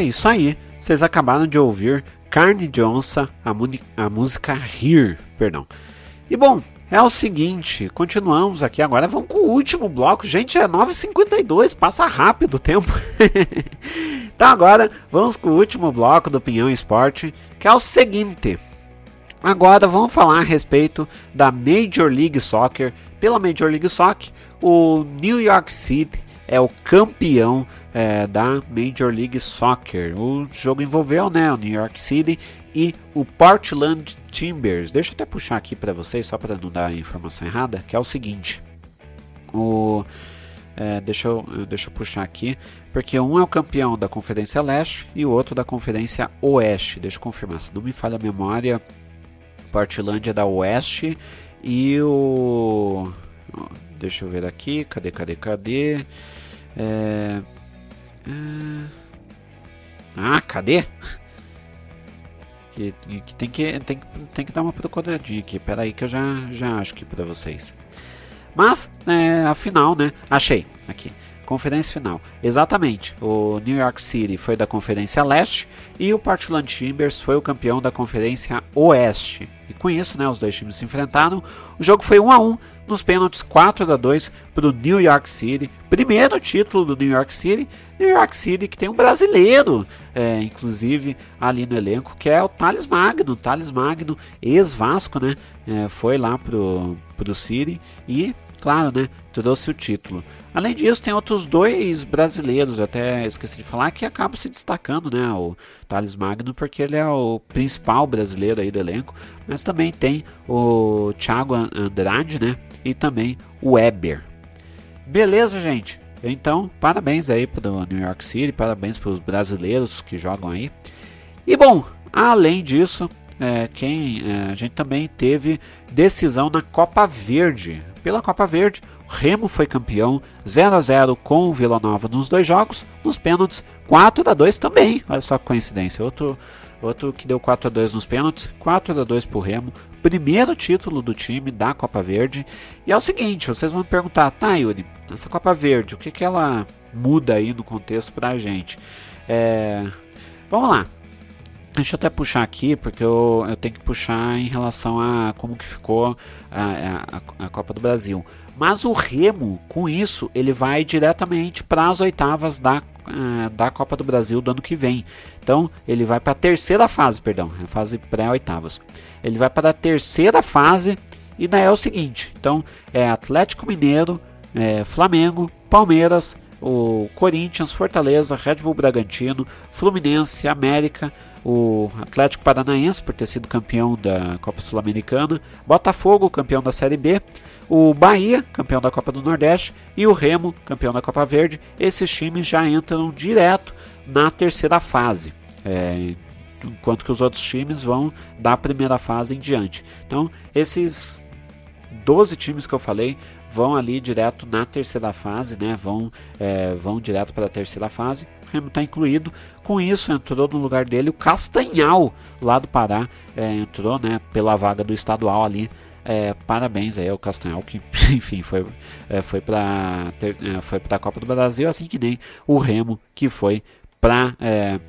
É isso aí. Vocês acabaram de ouvir Carne de Onça, a, a música Here, perdão. E bom, é o seguinte, continuamos aqui agora, vamos com o último bloco. Gente, é 9h52, passa rápido o tempo. então agora, vamos com o último bloco do Pinhão Esporte, que é o seguinte. Agora vamos falar a respeito da Major League Soccer. Pela Major League Soccer, o New York City é o campeão é, da Major League Soccer. O jogo envolveu né, o New York City e o Portland Timbers. Deixa eu até puxar aqui para vocês, só para não dar informação errada, que é o seguinte. O, é, deixa, eu, deixa eu puxar aqui, porque um é o campeão da Conferência Leste e o outro da Conferência Oeste. Deixa eu confirmar, se não me falha a memória, Portland é da Oeste e o... Deixa eu ver aqui, cadê, cadê, cadê? É, ah, ah, cadê? Que, que, tem que tem, tem que dar uma procuradinha aqui. Pera aí que eu já, já acho aqui para vocês. Mas, é, afinal, né? Achei aqui. Conferência final. Exatamente. O New York City foi da Conferência Leste e o Portland Timbers foi o campeão da Conferência Oeste. E com isso, né, os dois times se enfrentaram. O jogo foi 1 a 1 nos pênaltis 4 a 2 para o New York City. Primeiro título do New York City. New York City que tem um brasileiro, é, inclusive ali no elenco, que é o Thales Magno. Thales Magno, ex-Vasco, né? É, foi lá pro, pro City e, claro, né? Trouxe o título. Além disso, tem outros dois brasileiros, até esqueci de falar, que acabam se destacando, né? O Thales Magno, porque ele é o principal brasileiro aí do elenco, mas também tem o Thiago Andrade, né? E também o Weber. Beleza, gente? Então, parabéns aí para o New York City, parabéns para os brasileiros que jogam aí. E bom, além disso, é, quem é, a gente também teve decisão na Copa Verde. Pela Copa Verde, Remo foi campeão 0 a 0 com o Vila Nova nos dois jogos, nos pênaltis 4 a 2 também. Olha só que coincidência, outro outro que deu 4 a 2 nos pênaltis, 4 a 2 pro Remo, primeiro título do time da Copa Verde. E é o seguinte, vocês vão me perguntar, tá, Yuri, essa Copa Verde, o que que ela muda aí no contexto pra gente? É, vamos lá. Deixa eu até puxar aqui, porque eu, eu tenho que puxar em relação a como que ficou a, a, a Copa do Brasil. Mas o Remo, com isso, ele vai diretamente para as oitavas da, uh, da Copa do Brasil do ano que vem. Então, ele vai para a terceira fase, perdão, a fase pré-oitavas. Ele vai para a terceira fase e daí é o seguinte: então, é Atlético Mineiro, é, Flamengo, Palmeiras, o Corinthians, Fortaleza, Red Bull Bragantino, Fluminense, América, o Atlético Paranaense por ter sido campeão da Copa Sul-Americana, Botafogo, campeão da Série B, o Bahia, campeão da Copa do Nordeste, e o Remo, campeão da Copa Verde. Esses times já entram direto na terceira fase. É, enquanto que os outros times vão da primeira fase em diante. Então, esses 12 times que eu falei vão ali direto na terceira fase, né? Vão, é, vão direto para a terceira fase. O Remo está incluído. Com isso, entrou no lugar dele o Castanhal, lá do Pará. É, entrou né, pela vaga do estadual ali. É, parabéns aí ao Castanhal, que enfim foi, é, foi para é, foi a Copa do Brasil, assim que nem o Remo, que foi para. É,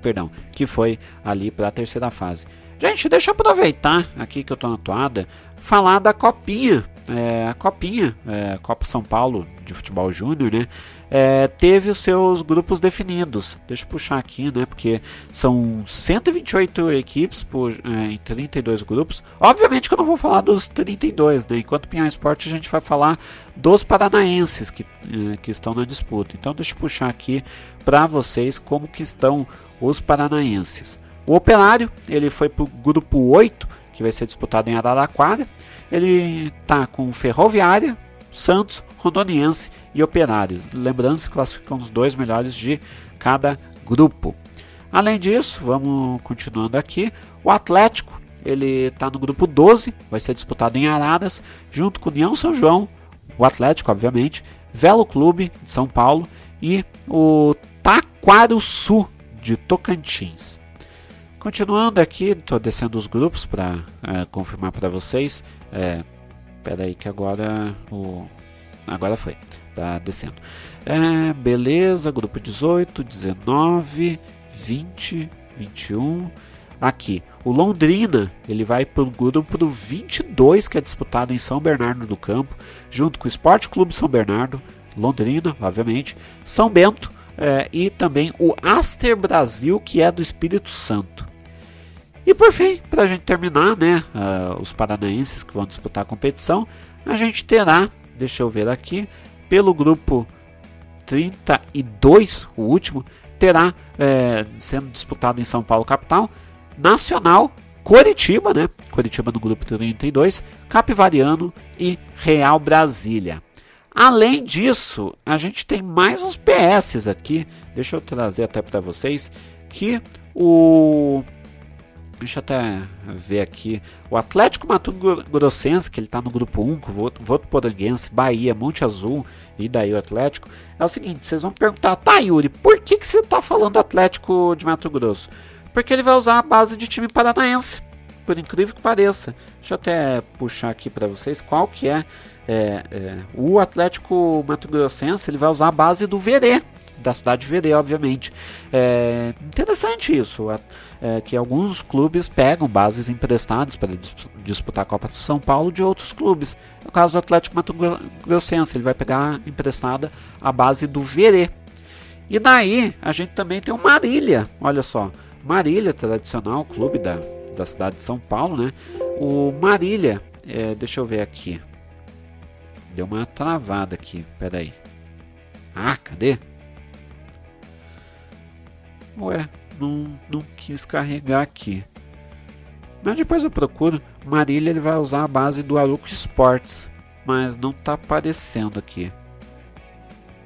perdão, que foi ali para a terceira fase. Gente, deixa eu aproveitar aqui que eu tô na toada, falar da copinha. É, a copinha, é, Copa São Paulo de Futebol Júnior, né? É, teve os seus grupos definidos. Deixa eu puxar aqui, né? Porque são 128 equipes por, é, em 32 grupos. Obviamente que eu não vou falar dos 32, né? Enquanto Pinhão Esporte a gente vai falar dos paranaenses que, é, que estão na disputa. Então deixa eu puxar aqui para vocês como que estão os paranaenses. O Operário, ele foi para o grupo 8, que vai ser disputado em Araraquara. Ele está com Ferroviária, Santos, Rondoniense e Operário. Lembrando se classificam os dois melhores de cada grupo. Além disso, vamos continuando aqui. O Atlético, ele está no grupo 12, vai ser disputado em Araras, junto com o União São João, o Atlético, obviamente, Velo Clube de São Paulo e o Taquaruçu de Tocantins. Continuando aqui, estou descendo os grupos para é, confirmar para vocês. É, Espera aí que agora o agora foi, tá descendo. É, beleza, grupo 18, 19, 20, 21. Aqui, o Londrina, ele vai para o grupo 22 que é disputado em São Bernardo do Campo, junto com o Esporte Clube São Bernardo, Londrina, obviamente, São Bento é, e também o Aster Brasil, que é do Espírito Santo. E por fim, para a gente terminar, né, uh, os paranaenses que vão disputar a competição, a gente terá, deixa eu ver aqui, pelo grupo 32, o último, terá é, sendo disputado em São Paulo capital, Nacional, Coritiba, né? Coritiba no grupo 32, Capivariano e Real Brasília. Além disso, a gente tem mais uns PS aqui. Deixa eu trazer até para vocês que o Deixa eu até ver aqui. O Atlético Mato Grossense, que ele está no grupo 1, com o Votuporanguense, Bahia, Monte Azul e daí o Atlético. É o seguinte, vocês vão perguntar, tá Yuri, por que, que você está falando Atlético de Mato Grosso? Porque ele vai usar a base de time paranaense, por incrível que pareça. Deixa eu até puxar aqui para vocês qual que é, é, é, O Atlético Mato Grossense, ele vai usar a base do Verê, da cidade de Verê, obviamente. É interessante isso é, que alguns clubes pegam bases emprestadas para disputar a Copa de São Paulo de outros clubes. No caso do Atlético Mato Grossense, ele vai pegar emprestada a base do Verê. E daí a gente também tem o Marília, olha só, Marília, tradicional clube da, da cidade de São Paulo, né? O Marília, é, deixa eu ver aqui, deu uma travada aqui, peraí. Ah, cadê? Ué, não, não quis carregar aqui. Mas depois eu procuro. Marília ele vai usar a base do Aruco Sports. Mas não está aparecendo aqui.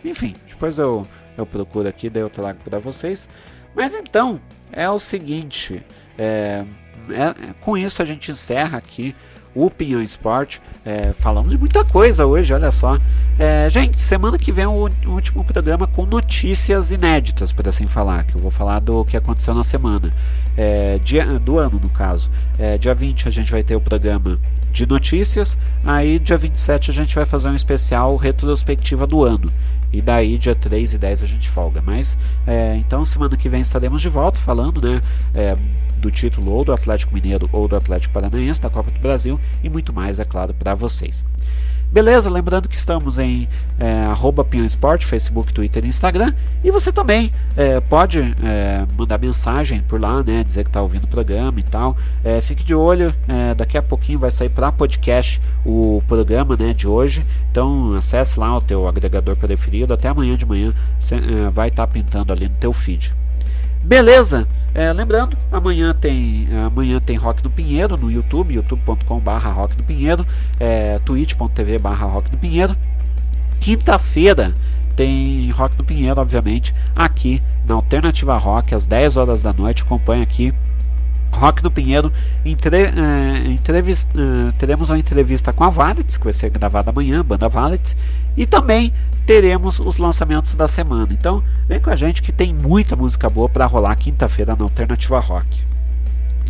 Enfim, depois eu, eu procuro aqui, daí eu trago para vocês. Mas então, é o seguinte. É, é, com isso a gente encerra aqui o Pinhão Esporte. É, falamos de muita coisa hoje, olha só. É, gente, semana que vem é o, o, último programa com notícias inéditas, por assim falar, que eu vou falar do que aconteceu na semana. É, dia, do ano, no caso. É, dia 20 a gente vai ter o programa de notícias, aí dia 27 a gente vai fazer um especial retrospectiva do ano. E daí, dia 3 e 10 a gente folga. Mas, é, então, semana que vem estaremos de volta falando, né? É, do título ou do Atlético Mineiro ou do Atlético Paranaense da Copa do Brasil e muito mais, é claro, para vocês. Beleza? Lembrando que estamos em é, arroba Esporte, Facebook, Twitter e Instagram. E você também é, pode é, mandar mensagem por lá, né? Dizer que está ouvindo o programa e tal. É, fique de olho, é, daqui a pouquinho vai sair para podcast o programa né, de hoje. Então acesse lá o teu agregador preferido. Até amanhã de manhã você, é, vai estar tá pintando ali no teu feed. Beleza? É, lembrando, amanhã tem amanhã tem Rock do Pinheiro no YouTube, youtube.com/barra Rock do Pinheiro, é, twitch.tv/barra Rock do Pinheiro. Quinta-feira tem Rock do Pinheiro, obviamente, aqui na Alternativa Rock às 10 horas da noite. Acompanha aqui Rock do Pinheiro, entre, uh, entrevist, uh, teremos uma entrevista com a Valets, que vai ser gravada amanhã, banda Valets, e também teremos os lançamentos da semana. Então, vem com a gente que tem muita música boa para rolar quinta-feira na Alternativa Rock.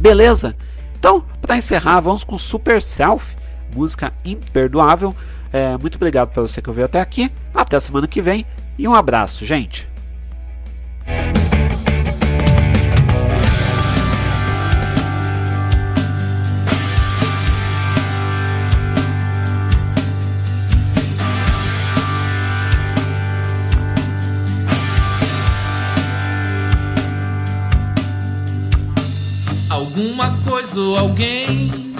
Beleza? Então, para encerrar, vamos com Super Self, música imperdoável. É, muito obrigado por você que ouviu até aqui. Até semana que vem e um abraço, gente. Alguma coisa ou alguém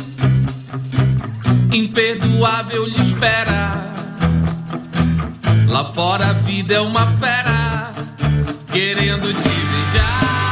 imperdoável lhe espera. Lá fora a vida é uma fera querendo te beijar.